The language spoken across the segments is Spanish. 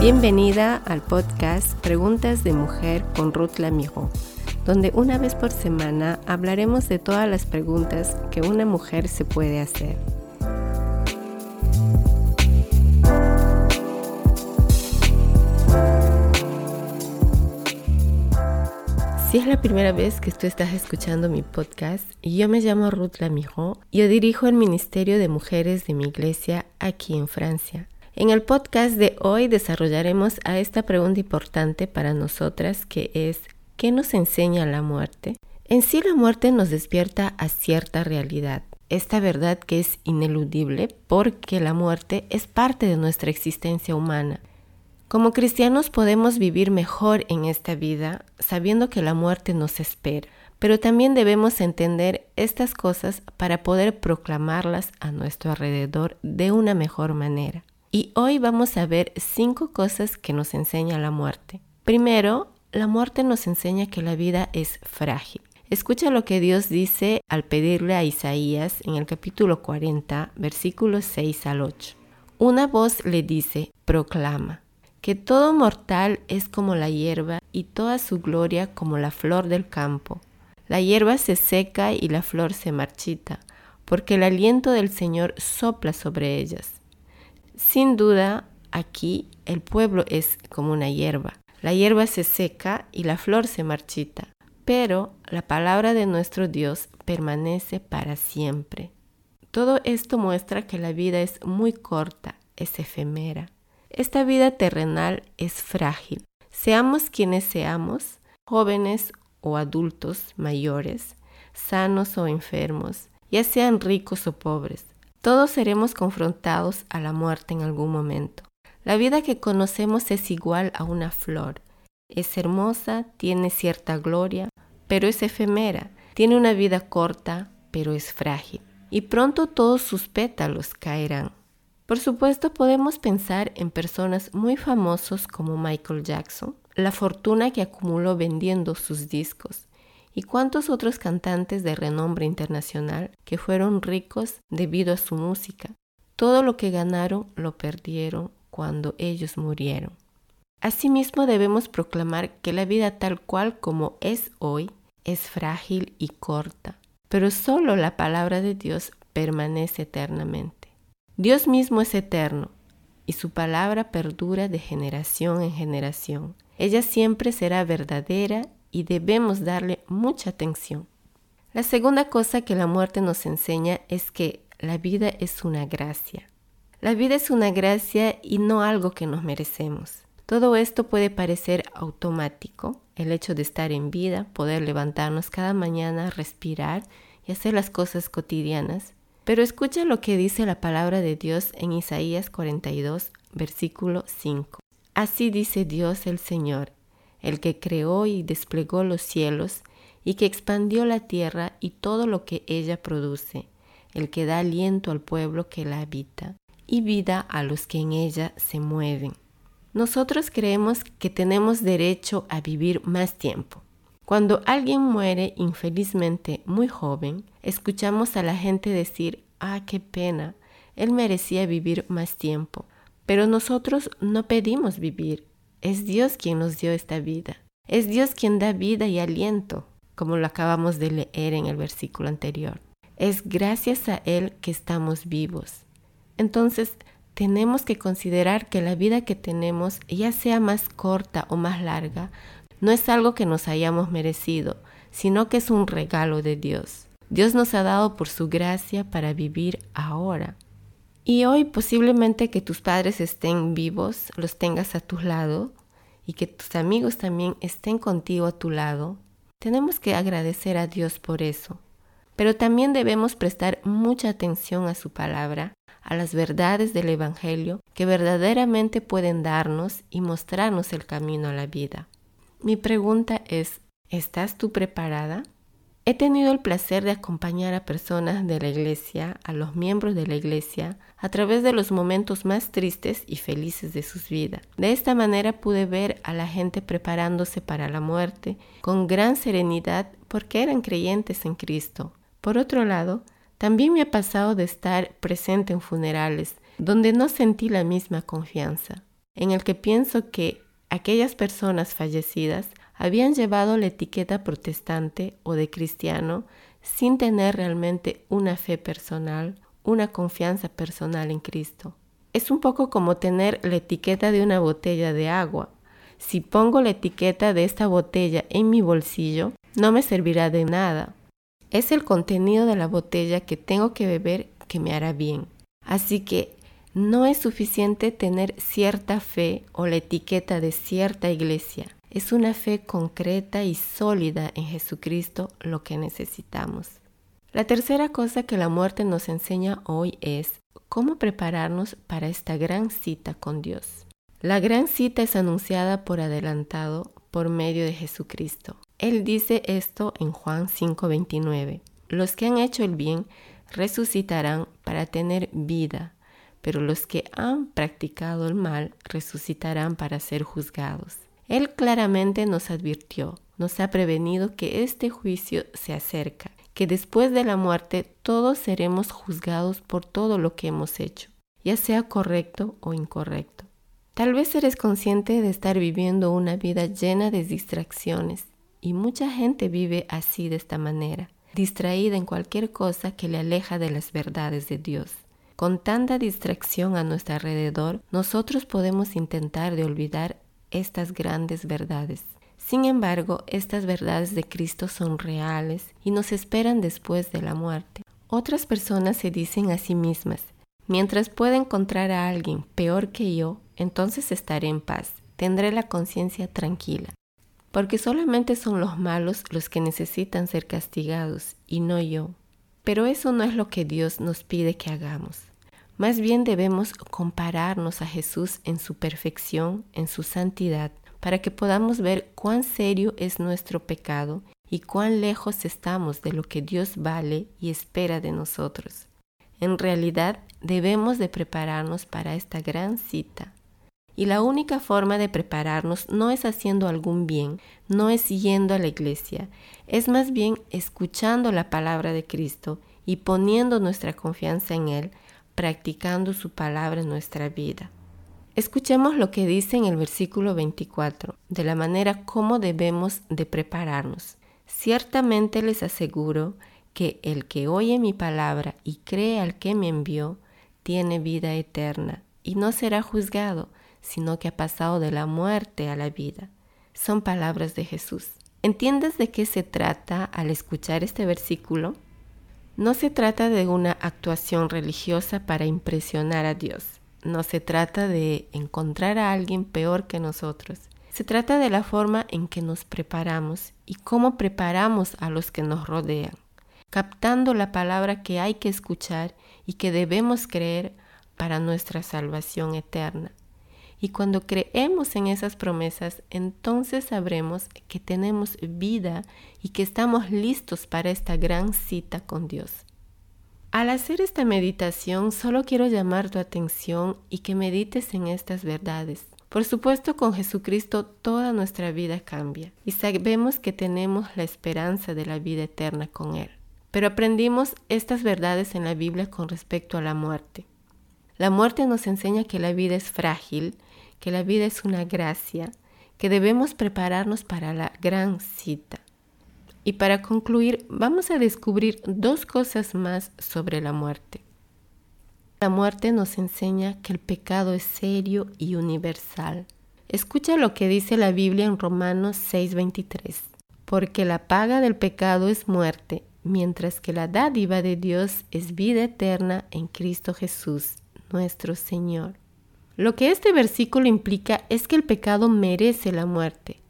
Bienvenida al podcast Preguntas de Mujer con Ruth Lamijo, donde una vez por semana hablaremos de todas las preguntas que una mujer se puede hacer. Si es la primera vez que tú estás escuchando mi podcast, yo me llamo Ruth Lamijo y yo dirijo el Ministerio de Mujeres de mi iglesia aquí en Francia. En el podcast de hoy desarrollaremos a esta pregunta importante para nosotras que es ¿qué nos enseña la muerte? En sí la muerte nos despierta a cierta realidad, esta verdad que es ineludible porque la muerte es parte de nuestra existencia humana. Como cristianos podemos vivir mejor en esta vida sabiendo que la muerte nos espera, pero también debemos entender estas cosas para poder proclamarlas a nuestro alrededor de una mejor manera. Y hoy vamos a ver cinco cosas que nos enseña la muerte. Primero, la muerte nos enseña que la vida es frágil. Escucha lo que Dios dice al pedirle a Isaías en el capítulo 40, versículos 6 al 8. Una voz le dice, proclama, que todo mortal es como la hierba y toda su gloria como la flor del campo. La hierba se seca y la flor se marchita, porque el aliento del Señor sopla sobre ellas. Sin duda, aquí el pueblo es como una hierba. La hierba se seca y la flor se marchita, pero la palabra de nuestro Dios permanece para siempre. Todo esto muestra que la vida es muy corta, es efemera. Esta vida terrenal es frágil. Seamos quienes seamos, jóvenes o adultos mayores, sanos o enfermos, ya sean ricos o pobres, todos seremos confrontados a la muerte en algún momento. La vida que conocemos es igual a una flor. Es hermosa, tiene cierta gloria, pero es efemera. Tiene una vida corta, pero es frágil. Y pronto todos sus pétalos caerán. Por supuesto podemos pensar en personas muy famosos como Michael Jackson, la fortuna que acumuló vendiendo sus discos, y cuántos otros cantantes de renombre internacional que fueron ricos debido a su música. Todo lo que ganaron lo perdieron cuando ellos murieron. Asimismo debemos proclamar que la vida tal cual como es hoy es frágil y corta, pero solo la palabra de Dios permanece eternamente. Dios mismo es eterno y su palabra perdura de generación en generación. Ella siempre será verdadera y debemos darle mucha atención. La segunda cosa que la muerte nos enseña es que la vida es una gracia. La vida es una gracia y no algo que nos merecemos. Todo esto puede parecer automático, el hecho de estar en vida, poder levantarnos cada mañana, respirar y hacer las cosas cotidianas. Pero escucha lo que dice la palabra de Dios en Isaías 42, versículo 5. Así dice Dios el Señor, el que creó y desplegó los cielos, y que expandió la tierra y todo lo que ella produce, el que da aliento al pueblo que la habita, y vida a los que en ella se mueven. Nosotros creemos que tenemos derecho a vivir más tiempo. Cuando alguien muere infelizmente muy joven, escuchamos a la gente decir, ah, qué pena, él merecía vivir más tiempo. Pero nosotros no pedimos vivir, es Dios quien nos dio esta vida. Es Dios quien da vida y aliento, como lo acabamos de leer en el versículo anterior. Es gracias a Él que estamos vivos. Entonces, tenemos que considerar que la vida que tenemos, ya sea más corta o más larga, no es algo que nos hayamos merecido, sino que es un regalo de Dios. Dios nos ha dado por su gracia para vivir ahora. Y hoy posiblemente que tus padres estén vivos, los tengas a tu lado y que tus amigos también estén contigo a tu lado. Tenemos que agradecer a Dios por eso. Pero también debemos prestar mucha atención a su palabra, a las verdades del Evangelio que verdaderamente pueden darnos y mostrarnos el camino a la vida. Mi pregunta es, ¿estás tú preparada? He tenido el placer de acompañar a personas de la iglesia, a los miembros de la iglesia, a través de los momentos más tristes y felices de sus vidas. De esta manera pude ver a la gente preparándose para la muerte con gran serenidad porque eran creyentes en Cristo. Por otro lado, también me ha pasado de estar presente en funerales donde no sentí la misma confianza. en el que pienso que aquellas personas fallecidas habían llevado la etiqueta protestante o de cristiano sin tener realmente una fe personal, una confianza personal en Cristo. Es un poco como tener la etiqueta de una botella de agua. Si pongo la etiqueta de esta botella en mi bolsillo, no me servirá de nada. Es el contenido de la botella que tengo que beber que me hará bien. Así que no es suficiente tener cierta fe o la etiqueta de cierta iglesia. Es una fe concreta y sólida en Jesucristo lo que necesitamos. La tercera cosa que la muerte nos enseña hoy es cómo prepararnos para esta gran cita con Dios. La gran cita es anunciada por adelantado por medio de Jesucristo. Él dice esto en Juan 5:29. Los que han hecho el bien resucitarán para tener vida, pero los que han practicado el mal resucitarán para ser juzgados. Él claramente nos advirtió, nos ha prevenido que este juicio se acerca, que después de la muerte todos seremos juzgados por todo lo que hemos hecho, ya sea correcto o incorrecto. Tal vez eres consciente de estar viviendo una vida llena de distracciones, y mucha gente vive así de esta manera, distraída en cualquier cosa que le aleja de las verdades de Dios. Con tanta distracción a nuestro alrededor, nosotros podemos intentar de olvidar estas grandes verdades. Sin embargo, estas verdades de Cristo son reales y nos esperan después de la muerte. Otras personas se dicen a sí mismas, mientras pueda encontrar a alguien peor que yo, entonces estaré en paz, tendré la conciencia tranquila. Porque solamente son los malos los que necesitan ser castigados y no yo. Pero eso no es lo que Dios nos pide que hagamos. Más bien debemos compararnos a Jesús en su perfección, en su santidad, para que podamos ver cuán serio es nuestro pecado y cuán lejos estamos de lo que Dios vale y espera de nosotros. En realidad debemos de prepararnos para esta gran cita. Y la única forma de prepararnos no es haciendo algún bien, no es yendo a la iglesia, es más bien escuchando la palabra de Cristo y poniendo nuestra confianza en Él practicando su palabra en nuestra vida. Escuchemos lo que dice en el versículo 24, de la manera como debemos de prepararnos. Ciertamente les aseguro que el que oye mi palabra y cree al que me envió, tiene vida eterna y no será juzgado, sino que ha pasado de la muerte a la vida. Son palabras de Jesús. ¿Entiendes de qué se trata al escuchar este versículo? No se trata de una actuación religiosa para impresionar a Dios. No se trata de encontrar a alguien peor que nosotros. Se trata de la forma en que nos preparamos y cómo preparamos a los que nos rodean, captando la palabra que hay que escuchar y que debemos creer para nuestra salvación eterna. Y cuando creemos en esas promesas, entonces sabremos que tenemos vida y que estamos listos para esta gran cita con Dios. Al hacer esta meditación, solo quiero llamar tu atención y que medites en estas verdades. Por supuesto, con Jesucristo toda nuestra vida cambia y sabemos que tenemos la esperanza de la vida eterna con Él. Pero aprendimos estas verdades en la Biblia con respecto a la muerte. La muerte nos enseña que la vida es frágil, que la vida es una gracia, que debemos prepararnos para la gran cita. Y para concluir, vamos a descubrir dos cosas más sobre la muerte. La muerte nos enseña que el pecado es serio y universal. Escucha lo que dice la Biblia en Romanos 6:23. Porque la paga del pecado es muerte, mientras que la dádiva de Dios es vida eterna en Cristo Jesús, nuestro Señor. Lo que este versículo implica es que el pecado merece la muerte.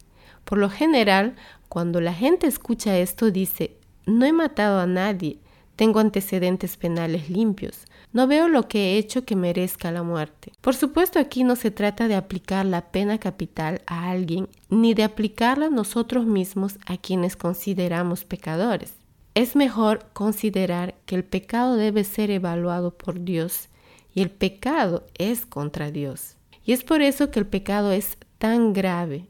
Por lo general, cuando la gente escucha esto dice, no he matado a nadie, tengo antecedentes penales limpios, no veo lo que he hecho que merezca la muerte. Por supuesto aquí no se trata de aplicar la pena capital a alguien, ni de aplicarla nosotros mismos a quienes consideramos pecadores. Es mejor considerar que el pecado debe ser evaluado por Dios y el pecado es contra Dios. Y es por eso que el pecado es tan grave.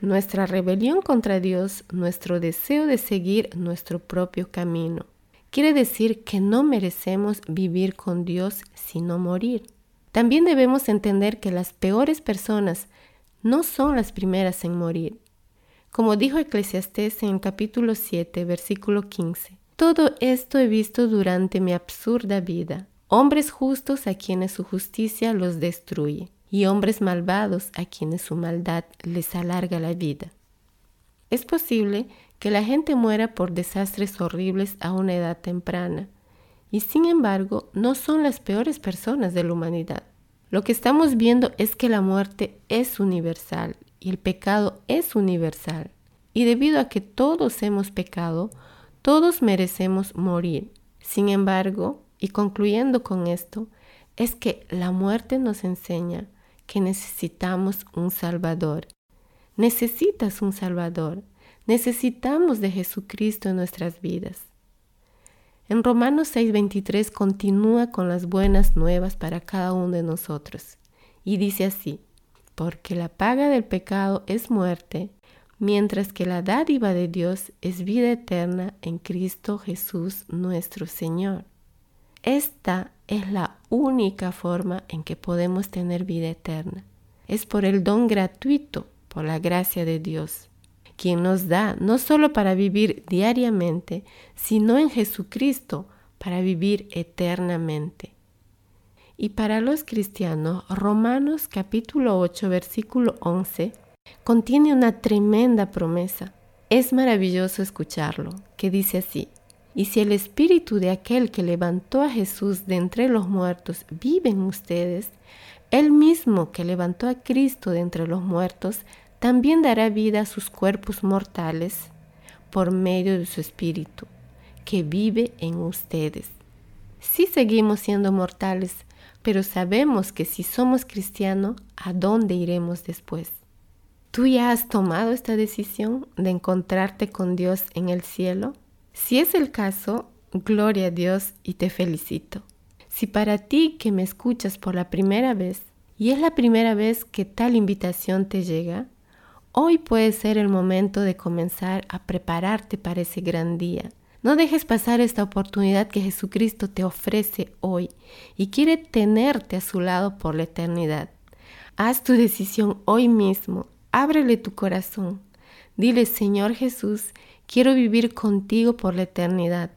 Nuestra rebelión contra Dios, nuestro deseo de seguir nuestro propio camino. Quiere decir que no merecemos vivir con Dios sino morir. también debemos entender que las peores personas no son las primeras en morir. Como dijo Eclesiastés en el capítulo 7, versículo 15. Todo esto he visto durante mi absurda vida. Hombres justos a quienes su justicia los destruye y hombres malvados a quienes su maldad les alarga la vida. Es posible que la gente muera por desastres horribles a una edad temprana, y sin embargo no son las peores personas de la humanidad. Lo que estamos viendo es que la muerte es universal y el pecado es universal. Y debido a que todos hemos pecado, todos merecemos morir. Sin embargo, y concluyendo con esto, es que la muerte nos enseña que necesitamos un Salvador. Necesitas un Salvador. Necesitamos de Jesucristo en nuestras vidas. En Romanos 6:23 continúa con las buenas nuevas para cada uno de nosotros y dice así, porque la paga del pecado es muerte, mientras que la dádiva de Dios es vida eterna en Cristo Jesús nuestro Señor. Esta es la única forma en que podemos tener vida eterna. Es por el don gratuito, por la gracia de Dios, quien nos da no solo para vivir diariamente, sino en Jesucristo para vivir eternamente. Y para los cristianos, Romanos capítulo 8, versículo 11 contiene una tremenda promesa. Es maravilloso escucharlo, que dice así, y si el espíritu de aquel que levantó a Jesús de entre los muertos vive en ustedes, el mismo que levantó a Cristo de entre los muertos, también dará vida a sus cuerpos mortales por medio de su espíritu, que vive en ustedes. Sí seguimos siendo mortales, pero sabemos que si somos cristianos, ¿a dónde iremos después? ¿Tú ya has tomado esta decisión de encontrarte con Dios en el cielo? Si es el caso, gloria a Dios y te felicito. Si para ti que me escuchas por la primera vez y es la primera vez que tal invitación te llega, hoy puede ser el momento de comenzar a prepararte para ese gran día. No dejes pasar esta oportunidad que Jesucristo te ofrece hoy y quiere tenerte a su lado por la eternidad. Haz tu decisión hoy mismo Ábrele tu corazón. Dile, Señor Jesús, quiero vivir contigo por la eternidad.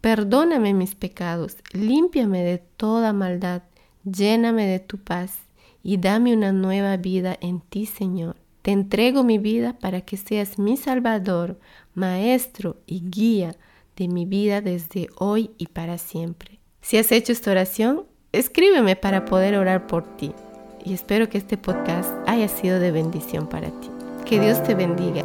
Perdóname mis pecados, límpiame de toda maldad, lléname de tu paz y dame una nueva vida en ti, Señor. Te entrego mi vida para que seas mi Salvador, Maestro y guía de mi vida desde hoy y para siempre. Si has hecho esta oración, escríbeme para poder orar por ti y espero que este podcast haya sido de bendición para ti. Que Dios te bendiga.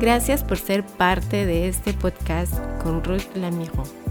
Gracias por ser parte de este podcast con Ruth Lamiro.